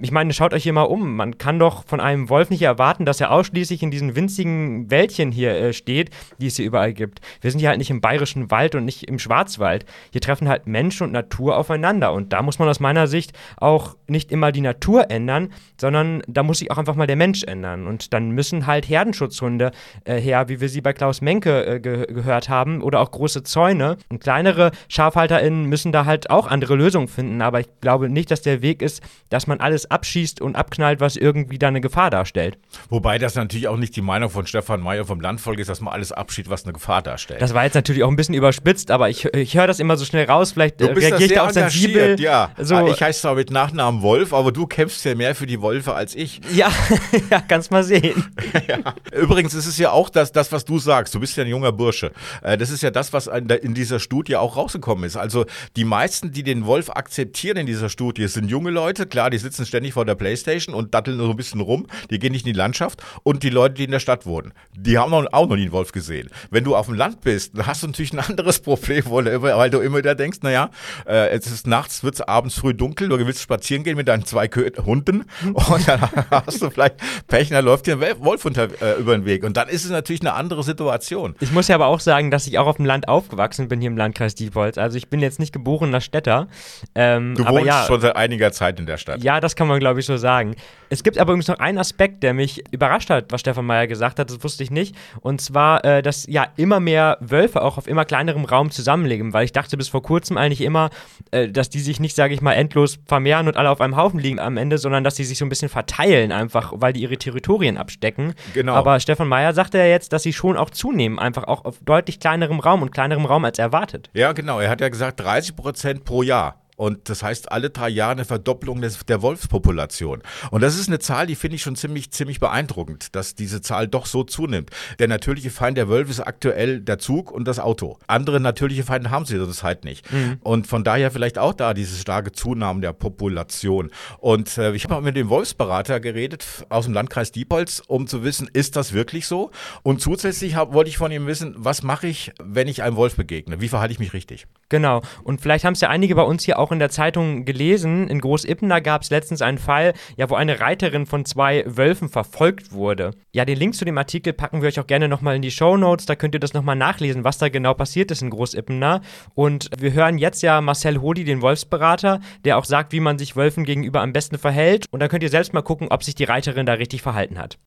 ich meine, schaut euch hier mal um. Man kann doch von einem Wolf nicht erwarten, dass er ausschließlich in diesen winzigen Wäldchen hier äh, steht, die es hier überall gibt. Wir sind hier halt nicht im bayerischen Wald und nicht im Schwarzwald. Hier treffen halt Mensch und Natur aufeinander. Und da muss man aus meiner Sicht auch nicht immer die Natur ändern, sondern da muss sich auch einfach mal der Mensch ändern. Und dann müssen halt Herdenschutzhunde äh, her, wie wir sie bei Klaus Menke äh, ge gehört haben, oder auch große Zäune. Und kleinere SchafhalterInnen müssen da halt auch andere Lösungen finden. Aber ich glaube nicht, dass der Weg ist, dass man alles abschießt und abknallt, was irgendwie da eine Gefahr darstellt. Wobei das natürlich auch nicht die Meinung von Stefan Mayer vom Landvolk ist, dass man alles abschießt, was eine Gefahr darstellt. Das war jetzt natürlich auch ein bisschen überspitzt, aber ich, ich höre das immer so schnell raus. Vielleicht du bist reagiert da auch sensibel. Ja, so. Ah, ich heiße zwar mit Nachnamen Wolf, aber du kämpfst ja mehr für die Wölfe als ich. Ja, ja kannst mal sehen. ja. Übrigens ist es ja auch das, das, was du sagst. Du bist ja ein junger Bursche. Äh, das ist ja das, was in dieser Studie auch rausgekommen ist. Also die meisten, die den Wolf akzeptieren in dieser Studie, sind junge Leute. Klar, die sitzen ständig ständig vor der Playstation und datteln so ein bisschen rum. Die gehen nicht in die Landschaft. Und die Leute, die in der Stadt wohnen, die haben auch noch nie einen Wolf gesehen. Wenn du auf dem Land bist, dann hast du natürlich ein anderes Problem, weil du immer wieder denkst, naja, äh, es ist nachts, wird es abends früh dunkel, du willst spazieren gehen mit deinen zwei Hunden und dann hast du vielleicht Pech, da läuft dir ein Wolf unter, äh, über den Weg. Und dann ist es natürlich eine andere Situation. Ich muss ja aber auch sagen, dass ich auch auf dem Land aufgewachsen bin, hier im Landkreis Diepholz. Also ich bin jetzt nicht geborener Städter. Ähm, du wohnst ja, schon seit einiger Zeit in der Stadt. Ja, das kann man, glaube ich, so sagen. Es gibt aber übrigens noch einen Aspekt, der mich überrascht hat, was Stefan Meyer gesagt hat, das wusste ich nicht. Und zwar, äh, dass ja immer mehr Wölfe auch auf immer kleinerem Raum zusammenlegen, weil ich dachte bis vor kurzem eigentlich immer, äh, dass die sich nicht, sage ich mal, endlos vermehren und alle auf einem Haufen liegen am Ende, sondern dass sie sich so ein bisschen verteilen einfach, weil die ihre Territorien abstecken. Genau. Aber Stefan Meyer sagte ja jetzt, dass sie schon auch zunehmen, einfach auch auf deutlich kleinerem Raum und kleinerem Raum als erwartet. Ja, genau. Er hat ja gesagt 30 Prozent pro Jahr. Und das heißt alle drei Jahre eine Verdopplung des, der Wolfspopulation. Und das ist eine Zahl, die finde ich schon ziemlich, ziemlich beeindruckend, dass diese Zahl doch so zunimmt. Der natürliche Feind der Wölfe ist aktuell der Zug und das Auto. Andere natürliche Feinde haben sie das halt nicht. Mhm. Und von daher vielleicht auch da diese starke Zunahme der Population. Und äh, ich habe auch mit dem Wolfsberater geredet aus dem Landkreis Diepholz, um zu wissen, ist das wirklich so? Und zusätzlich hab, wollte ich von ihm wissen, was mache ich, wenn ich einem Wolf begegne? Wie verhalte ich mich richtig? Genau. Und vielleicht haben es ja einige bei uns hier auch in der Zeitung gelesen. In Großippener gab es letztens einen Fall, ja, wo eine Reiterin von zwei Wölfen verfolgt wurde. Ja, den Link zu dem Artikel packen wir euch auch gerne nochmal in die Show Notes. Da könnt ihr das nochmal nachlesen, was da genau passiert ist in Großippener. Und wir hören jetzt ja Marcel Hodi, den Wolfsberater, der auch sagt, wie man sich Wölfen gegenüber am besten verhält. Und dann könnt ihr selbst mal gucken, ob sich die Reiterin da richtig verhalten hat.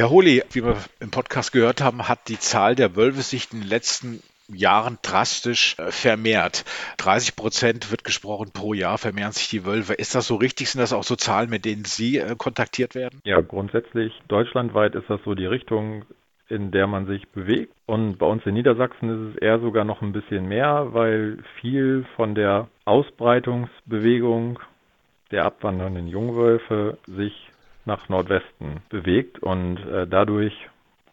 Ja, Holi, wie wir im Podcast gehört haben, hat die Zahl der Wölfe sich in den letzten Jahren drastisch äh, vermehrt. 30 Prozent wird gesprochen pro Jahr vermehren sich die Wölfe. Ist das so richtig? Sind das auch so Zahlen, mit denen Sie äh, kontaktiert werden? Ja, grundsätzlich deutschlandweit ist das so die Richtung, in der man sich bewegt. Und bei uns in Niedersachsen ist es eher sogar noch ein bisschen mehr, weil viel von der Ausbreitungsbewegung der abwandernden Jungwölfe sich nach Nordwesten bewegt und äh, dadurch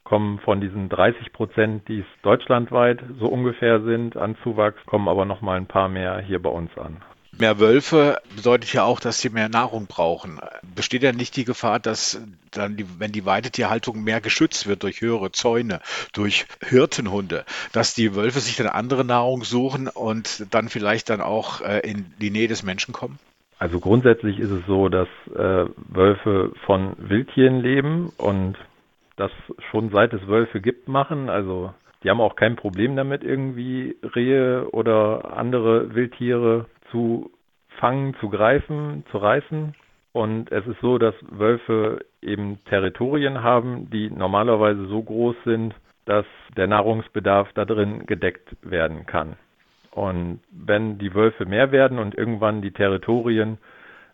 kommen von diesen 30 Prozent, die es deutschlandweit so ungefähr sind an Zuwachs, kommen aber noch mal ein paar mehr hier bei uns an. Mehr Wölfe bedeutet ja auch, dass sie mehr Nahrung brauchen. Besteht ja nicht die Gefahr, dass dann, die, wenn die Weidetierhaltung mehr geschützt wird durch höhere Zäune, durch Hirtenhunde, dass die Wölfe sich dann andere Nahrung suchen und dann vielleicht dann auch äh, in die Nähe des Menschen kommen? Also grundsätzlich ist es so, dass äh, Wölfe von Wildtieren leben und das schon seit es Wölfe gibt machen. Also die haben auch kein Problem damit, irgendwie Rehe oder andere Wildtiere zu fangen, zu greifen, zu reißen. Und es ist so, dass Wölfe eben Territorien haben, die normalerweise so groß sind, dass der Nahrungsbedarf da drin gedeckt werden kann. Und wenn die Wölfe mehr werden und irgendwann die Territorien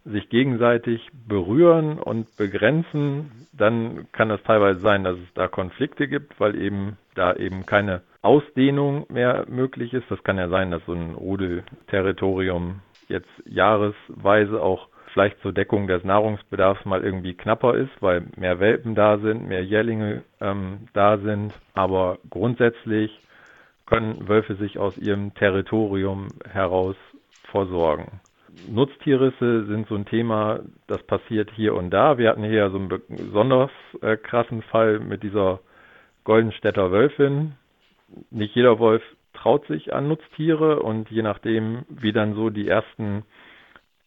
sich gegenseitig berühren und begrenzen, dann kann es teilweise sein, dass es da Konflikte gibt, weil eben da eben keine Ausdehnung mehr möglich ist. Das kann ja sein, dass so ein Rudelterritorium jetzt jahresweise auch vielleicht zur Deckung des Nahrungsbedarfs mal irgendwie knapper ist, weil mehr Welpen da sind, mehr Jährlinge ähm, da sind. Aber grundsätzlich können Wölfe sich aus ihrem Territorium heraus versorgen. Nutztierrisse sind so ein Thema, das passiert hier und da. Wir hatten hier so einen besonders äh, krassen Fall mit dieser Goldenstädter Wölfin. Nicht jeder Wolf traut sich an Nutztiere und je nachdem, wie dann so die ersten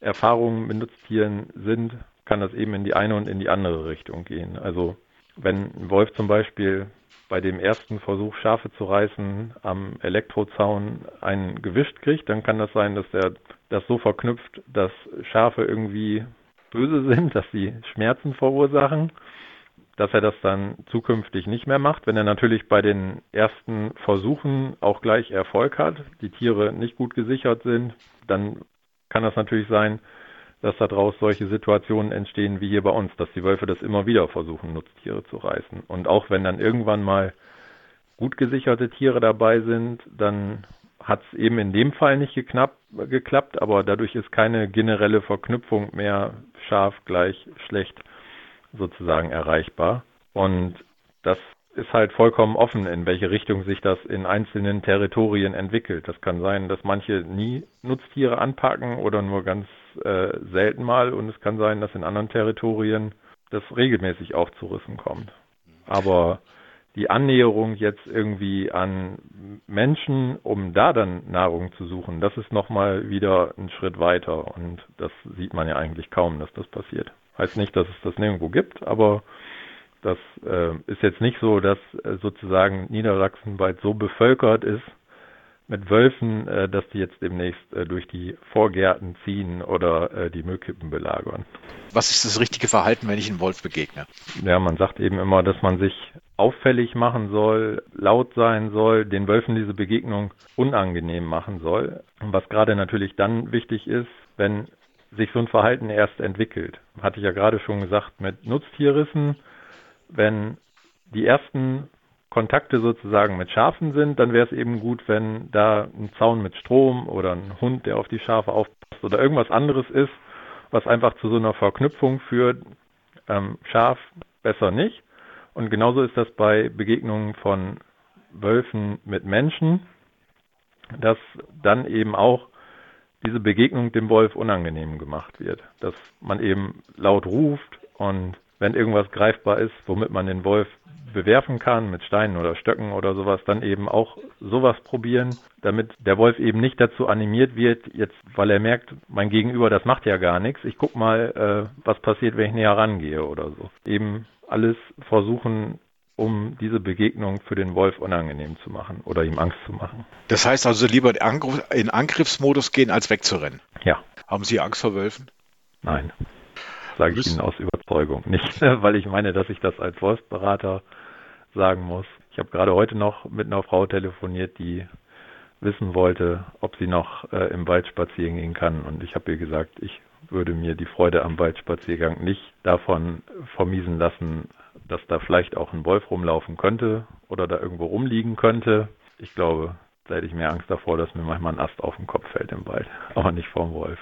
Erfahrungen mit Nutztieren sind, kann das eben in die eine und in die andere Richtung gehen. Also wenn ein Wolf zum Beispiel bei dem ersten Versuch, Schafe zu reißen, am Elektrozaun einen gewischt kriegt, dann kann das sein, dass er das so verknüpft, dass Schafe irgendwie böse sind, dass sie Schmerzen verursachen, dass er das dann zukünftig nicht mehr macht. Wenn er natürlich bei den ersten Versuchen auch gleich Erfolg hat, die Tiere nicht gut gesichert sind, dann kann das natürlich sein, dass daraus solche Situationen entstehen wie hier bei uns, dass die Wölfe das immer wieder versuchen, Nutztiere zu reißen. Und auch wenn dann irgendwann mal gut gesicherte Tiere dabei sind, dann hat es eben in dem Fall nicht geknapp, geklappt, aber dadurch ist keine generelle Verknüpfung mehr scharf gleich schlecht sozusagen erreichbar. Und das ist halt vollkommen offen, in welche Richtung sich das in einzelnen Territorien entwickelt. Das kann sein, dass manche nie Nutztiere anpacken oder nur ganz äh, selten mal und es kann sein, dass in anderen Territorien das regelmäßig auch zu Rissen kommt. Aber die Annäherung jetzt irgendwie an Menschen, um da dann Nahrung zu suchen, das ist nochmal wieder ein Schritt weiter und das sieht man ja eigentlich kaum, dass das passiert. Heißt nicht, dass es das nirgendwo gibt, aber das äh, ist jetzt nicht so, dass äh, sozusagen Niedersachsen bald so bevölkert ist, mit Wölfen, äh, dass die jetzt demnächst äh, durch die Vorgärten ziehen oder äh, die Müllkippen belagern. Was ist das richtige Verhalten, wenn ich einem Wolf begegne? Ja, man sagt eben immer, dass man sich auffällig machen soll, laut sein soll, den Wölfen diese Begegnung unangenehm machen soll. Was gerade natürlich dann wichtig ist, wenn sich so ein Verhalten erst entwickelt. Hatte ich ja gerade schon gesagt, mit Nutztierrissen, wenn die ersten Kontakte sozusagen mit Schafen sind, dann wäre es eben gut, wenn da ein Zaun mit Strom oder ein Hund, der auf die Schafe aufpasst oder irgendwas anderes ist, was einfach zu so einer Verknüpfung führt. Ähm, Schaf besser nicht. Und genauso ist das bei Begegnungen von Wölfen mit Menschen, dass dann eben auch diese Begegnung dem Wolf unangenehm gemacht wird. Dass man eben laut ruft und wenn irgendwas greifbar ist, womit man den Wolf bewerfen kann, mit Steinen oder Stöcken oder sowas, dann eben auch sowas probieren, damit der Wolf eben nicht dazu animiert wird, jetzt, weil er merkt, mein Gegenüber, das macht ja gar nichts, ich guck mal, äh, was passiert, wenn ich näher rangehe oder so. Eben alles versuchen, um diese Begegnung für den Wolf unangenehm zu machen oder ihm Angst zu machen. Das heißt also lieber in Angriffsmodus gehen, als wegzurennen. Ja. Haben Sie Angst vor Wölfen? Nein. Sage ich Ihnen aus Überzeugung. Nicht, weil ich meine, dass ich das als Wolfsberater sagen muss. Ich habe gerade heute noch mit einer Frau telefoniert, die wissen wollte, ob sie noch äh, im Wald spazieren gehen kann. Und ich habe ihr gesagt, ich würde mir die Freude am Waldspaziergang nicht davon vermiesen lassen, dass da vielleicht auch ein Wolf rumlaufen könnte oder da irgendwo rumliegen könnte. Ich glaube, da hätte ich mehr Angst davor, dass mir manchmal ein Ast auf den Kopf fällt im Wald, aber nicht vom Wolf.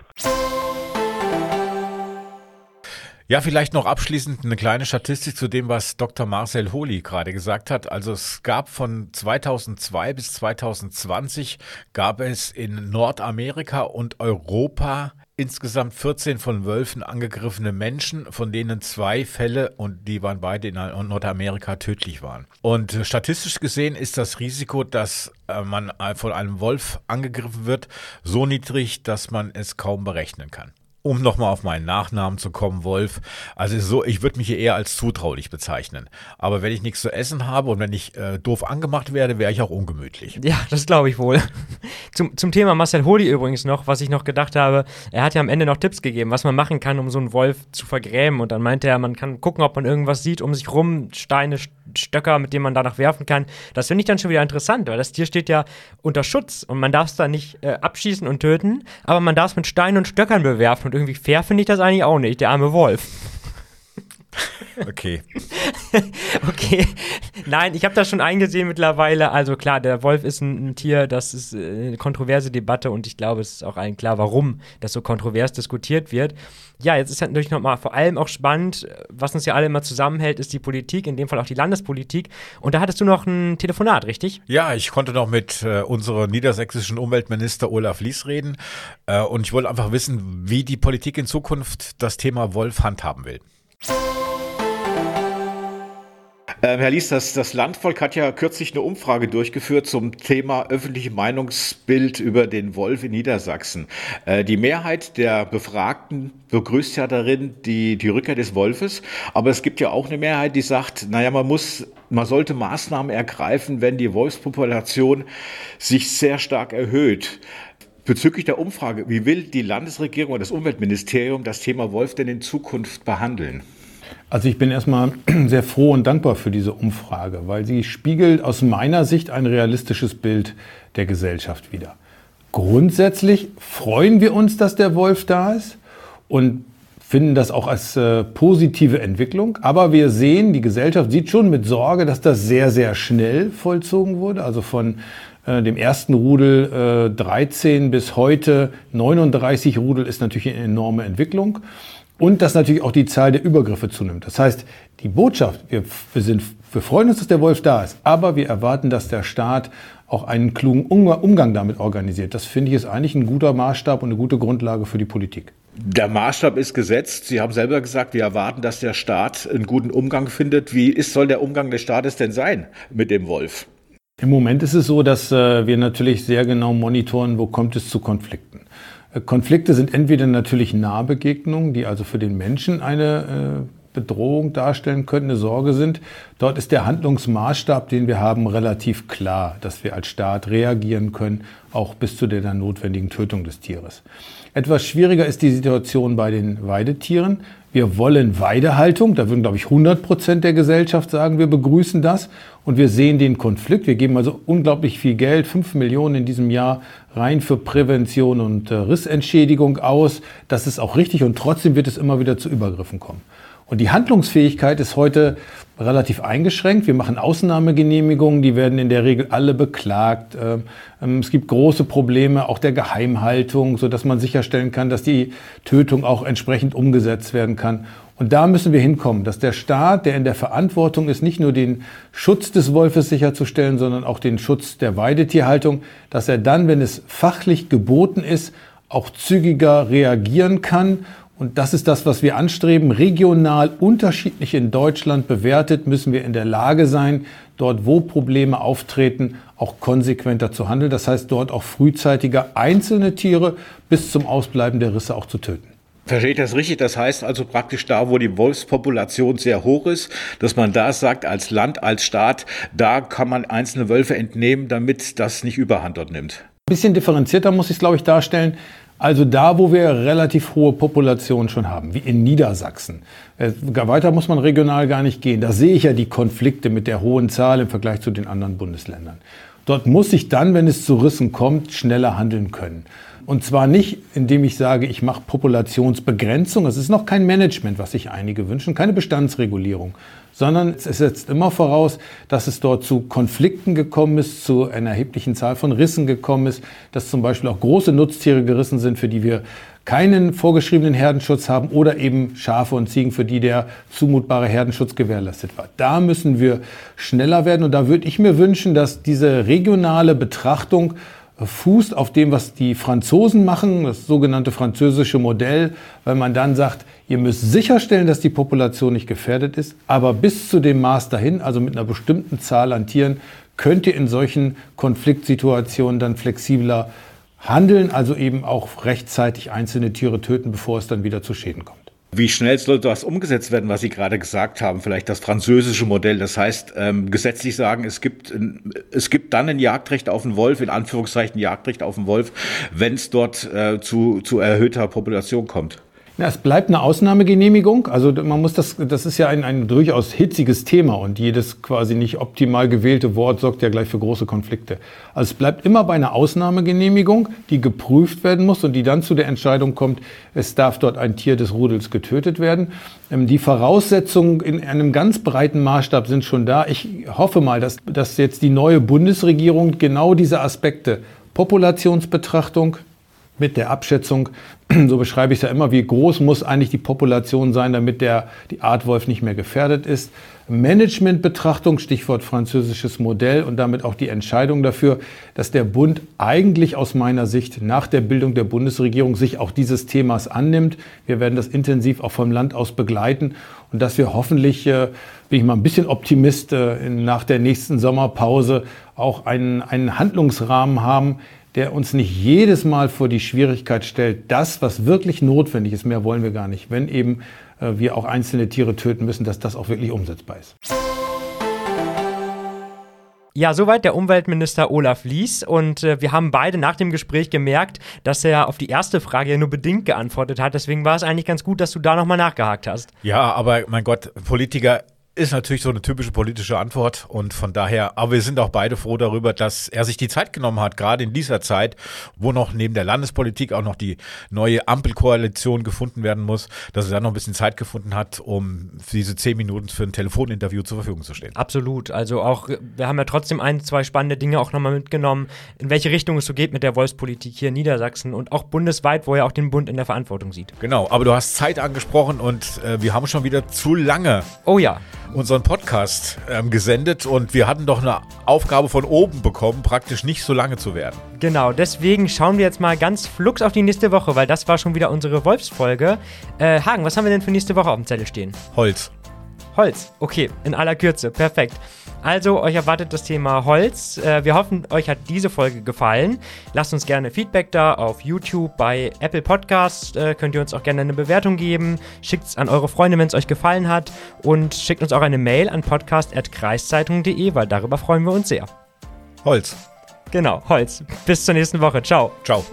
Ja, vielleicht noch abschließend eine kleine Statistik zu dem, was Dr. Marcel Holi gerade gesagt hat. Also es gab von 2002 bis 2020 gab es in Nordamerika und Europa insgesamt 14 von Wölfen angegriffene Menschen, von denen zwei Fälle und die waren beide in Nordamerika tödlich waren. Und statistisch gesehen ist das Risiko, dass äh, man von einem Wolf angegriffen wird, so niedrig, dass man es kaum berechnen kann um nochmal auf meinen Nachnamen zu kommen, Wolf. Also so, ich würde mich hier eher als zutraulich bezeichnen. Aber wenn ich nichts zu essen habe und wenn ich äh, doof angemacht werde, wäre ich auch ungemütlich. Ja, das glaube ich wohl. zum, zum Thema Marcel Holi übrigens noch, was ich noch gedacht habe, er hat ja am Ende noch Tipps gegeben, was man machen kann, um so einen Wolf zu vergrämen. Und dann meinte er, man kann gucken, ob man irgendwas sieht um sich rum, Steine, Stöcker, mit denen man danach werfen kann. Das finde ich dann schon wieder interessant, weil das Tier steht ja unter Schutz und man darf es da nicht äh, abschießen und töten, aber man darf es mit Steinen und Stöckern bewerfen irgendwie fair finde ich das eigentlich auch nicht, der arme Wolf. Okay. okay. Nein, ich habe das schon eingesehen mittlerweile. Also klar, der Wolf ist ein, ein, Tier, das ist äh, eine kontroverse Debatte und ich glaube, es ist auch allen klar, warum das so kontrovers diskutiert wird. Ja, jetzt ist natürlich nochmal vor allem auch spannend, was uns ja alle immer zusammenhält, ist die Politik, in dem Fall auch die Landespolitik. Und da hattest du noch ein Telefonat, richtig? Ja, ich konnte noch mit äh, unserem niedersächsischen Umweltminister Olaf Lies reden äh, und ich wollte einfach wissen, wie die Politik in Zukunft das Thema Wolf handhaben will. Ähm, Herr Lies, das, das Landvolk hat ja kürzlich eine Umfrage durchgeführt zum Thema öffentliche Meinungsbild über den Wolf in Niedersachsen. Äh, die Mehrheit der Befragten begrüßt ja darin die, die Rückkehr des Wolfes, aber es gibt ja auch eine Mehrheit, die sagt, naja, man muss, man sollte Maßnahmen ergreifen, wenn die Wolfspopulation sich sehr stark erhöht. Bezüglich der Umfrage, wie will die Landesregierung oder das Umweltministerium das Thema Wolf denn in Zukunft behandeln? Also ich bin erstmal sehr froh und dankbar für diese Umfrage, weil sie spiegelt aus meiner Sicht ein realistisches Bild der Gesellschaft wider. Grundsätzlich freuen wir uns, dass der Wolf da ist und finden das auch als äh, positive Entwicklung. Aber wir sehen, die Gesellschaft sieht schon mit Sorge, dass das sehr, sehr schnell vollzogen wurde. Also von äh, dem ersten Rudel äh, 13 bis heute 39 Rudel ist natürlich eine enorme Entwicklung und dass natürlich auch die Zahl der Übergriffe zunimmt. Das heißt, die Botschaft, wir, wir, sind, wir freuen uns, dass der Wolf da ist, aber wir erwarten, dass der Staat auch einen klugen Umgang damit organisiert. Das finde ich ist eigentlich ein guter Maßstab und eine gute Grundlage für die Politik. Der Maßstab ist gesetzt. Sie haben selber gesagt, wir erwarten, dass der Staat einen guten Umgang findet. Wie ist, soll der Umgang des Staates denn sein mit dem Wolf? Im Moment ist es so, dass äh, wir natürlich sehr genau monitoren, wo kommt es zu Konflikten. Konflikte sind entweder natürlich Nahbegegnungen, die also für den Menschen eine äh, Bedrohung darstellen können, eine Sorge sind. Dort ist der Handlungsmaßstab, den wir haben, relativ klar, dass wir als Staat reagieren können, auch bis zu der dann notwendigen Tötung des Tieres. Etwas schwieriger ist die Situation bei den Weidetieren. Wir wollen Weidehaltung. Da würden, glaube ich, 100 Prozent der Gesellschaft sagen, wir begrüßen das. Und wir sehen den Konflikt. Wir geben also unglaublich viel Geld, 5 Millionen in diesem Jahr rein für Prävention und äh, Rissentschädigung aus. Das ist auch richtig. Und trotzdem wird es immer wieder zu Übergriffen kommen. Und die Handlungsfähigkeit ist heute relativ eingeschränkt. Wir machen Ausnahmegenehmigungen, die werden in der Regel alle beklagt. Ähm, es gibt große Probleme auch der Geheimhaltung, sodass man sicherstellen kann, dass die Tötung auch entsprechend umgesetzt werden kann. Und da müssen wir hinkommen, dass der Staat, der in der Verantwortung ist, nicht nur den Schutz des Wolfes sicherzustellen, sondern auch den Schutz der Weidetierhaltung, dass er dann, wenn es fachlich geboten ist, auch zügiger reagieren kann und das ist das, was wir anstreben. Regional unterschiedlich in Deutschland bewertet müssen wir in der Lage sein, dort, wo Probleme auftreten, auch konsequenter zu handeln. Das heißt, dort auch frühzeitiger einzelne Tiere bis zum Ausbleiben der Risse auch zu töten. Verstehe ich das richtig? Das heißt also praktisch da, wo die Wolfspopulation sehr hoch ist, dass man da sagt, als Land, als Staat, da kann man einzelne Wölfe entnehmen, damit das nicht überhand dort nimmt. Ein bisschen differenzierter muss ich es, glaube ich, darstellen. Also da, wo wir relativ hohe Populationen schon haben, wie in Niedersachsen. Äh, weiter muss man regional gar nicht gehen. Da sehe ich ja die Konflikte mit der hohen Zahl im Vergleich zu den anderen Bundesländern. Dort muss ich dann, wenn es zu Rissen kommt, schneller handeln können. Und zwar nicht, indem ich sage, ich mache Populationsbegrenzung. Es ist noch kein Management, was sich einige wünschen, keine Bestandsregulierung, sondern es setzt immer voraus, dass es dort zu Konflikten gekommen ist, zu einer erheblichen Zahl von Rissen gekommen ist, dass zum Beispiel auch große Nutztiere gerissen sind, für die wir keinen vorgeschriebenen Herdenschutz haben oder eben Schafe und Ziegen, für die der zumutbare Herdenschutz gewährleistet war. Da müssen wir schneller werden und da würde ich mir wünschen, dass diese regionale Betrachtung fußt auf dem, was die Franzosen machen, das sogenannte französische Modell, weil man dann sagt, ihr müsst sicherstellen, dass die Population nicht gefährdet ist, aber bis zu dem Maß dahin, also mit einer bestimmten Zahl an Tieren, könnt ihr in solchen Konfliktsituationen dann flexibler handeln, also eben auch rechtzeitig einzelne Tiere töten, bevor es dann wieder zu Schäden kommt. Wie schnell soll das umgesetzt werden, was Sie gerade gesagt haben? Vielleicht das französische Modell. Das heißt, ähm, gesetzlich sagen, es gibt, es gibt dann ein Jagdrecht auf den Wolf, in Anführungszeichen Jagdrecht auf den Wolf, wenn es dort äh, zu, zu erhöhter Population kommt. Ja, es bleibt eine Ausnahmegenehmigung. Also man muss das, das ist ja ein, ein durchaus hitziges Thema und jedes quasi nicht optimal gewählte Wort sorgt ja gleich für große Konflikte. Also es bleibt immer bei einer Ausnahmegenehmigung, die geprüft werden muss und die dann zu der Entscheidung kommt, es darf dort ein Tier des Rudels getötet werden. Ähm, die Voraussetzungen in einem ganz breiten Maßstab sind schon da. Ich hoffe mal, dass, dass jetzt die neue Bundesregierung genau diese Aspekte Populationsbetrachtung, mit der Abschätzung, so beschreibe ich es ja immer, wie groß muss eigentlich die Population sein, damit der, die Art Wolf nicht mehr gefährdet ist. Managementbetrachtung, Stichwort französisches Modell und damit auch die Entscheidung dafür, dass der Bund eigentlich aus meiner Sicht nach der Bildung der Bundesregierung sich auch dieses Themas annimmt. Wir werden das intensiv auch vom Land aus begleiten und dass wir hoffentlich, äh, bin ich mal ein bisschen Optimist, äh, nach der nächsten Sommerpause auch einen, einen Handlungsrahmen haben, der uns nicht jedes Mal vor die Schwierigkeit stellt, das, was wirklich notwendig ist, mehr wollen wir gar nicht, wenn eben äh, wir auch einzelne Tiere töten müssen, dass das auch wirklich umsetzbar ist. Ja, soweit der Umweltminister Olaf Lies. Und äh, wir haben beide nach dem Gespräch gemerkt, dass er auf die erste Frage ja nur bedingt geantwortet hat. Deswegen war es eigentlich ganz gut, dass du da nochmal nachgehakt hast. Ja, aber mein Gott, Politiker ist natürlich so eine typische politische Antwort und von daher, aber wir sind auch beide froh darüber, dass er sich die Zeit genommen hat, gerade in dieser Zeit, wo noch neben der Landespolitik auch noch die neue Ampelkoalition gefunden werden muss, dass er dann noch ein bisschen Zeit gefunden hat, um diese zehn Minuten für ein Telefoninterview zur Verfügung zu stehen. Absolut. Also auch, wir haben ja trotzdem ein, zwei spannende Dinge auch nochmal mitgenommen, in welche Richtung es so geht mit der Wolfspolitik hier in Niedersachsen und auch bundesweit, wo er auch den Bund in der Verantwortung sieht. Genau, aber du hast Zeit angesprochen und äh, wir haben schon wieder zu lange. Oh ja unseren Podcast ähm, gesendet und wir hatten doch eine Aufgabe von oben bekommen, praktisch nicht so lange zu werden. Genau, deswegen schauen wir jetzt mal ganz flugs auf die nächste Woche, weil das war schon wieder unsere Wolfsfolge. Äh, Hagen, was haben wir denn für nächste Woche auf dem Zettel stehen? Holz. Holz, okay, in aller Kürze, perfekt. Also, euch erwartet das Thema Holz. Äh, wir hoffen, euch hat diese Folge gefallen. Lasst uns gerne Feedback da auf YouTube, bei Apple Podcasts äh, könnt ihr uns auch gerne eine Bewertung geben. Schickt es an eure Freunde, wenn es euch gefallen hat. Und schickt uns auch eine Mail an podcast.kreiszeitung.de, weil darüber freuen wir uns sehr. Holz. Genau, Holz. Bis zur nächsten Woche. Ciao. Ciao.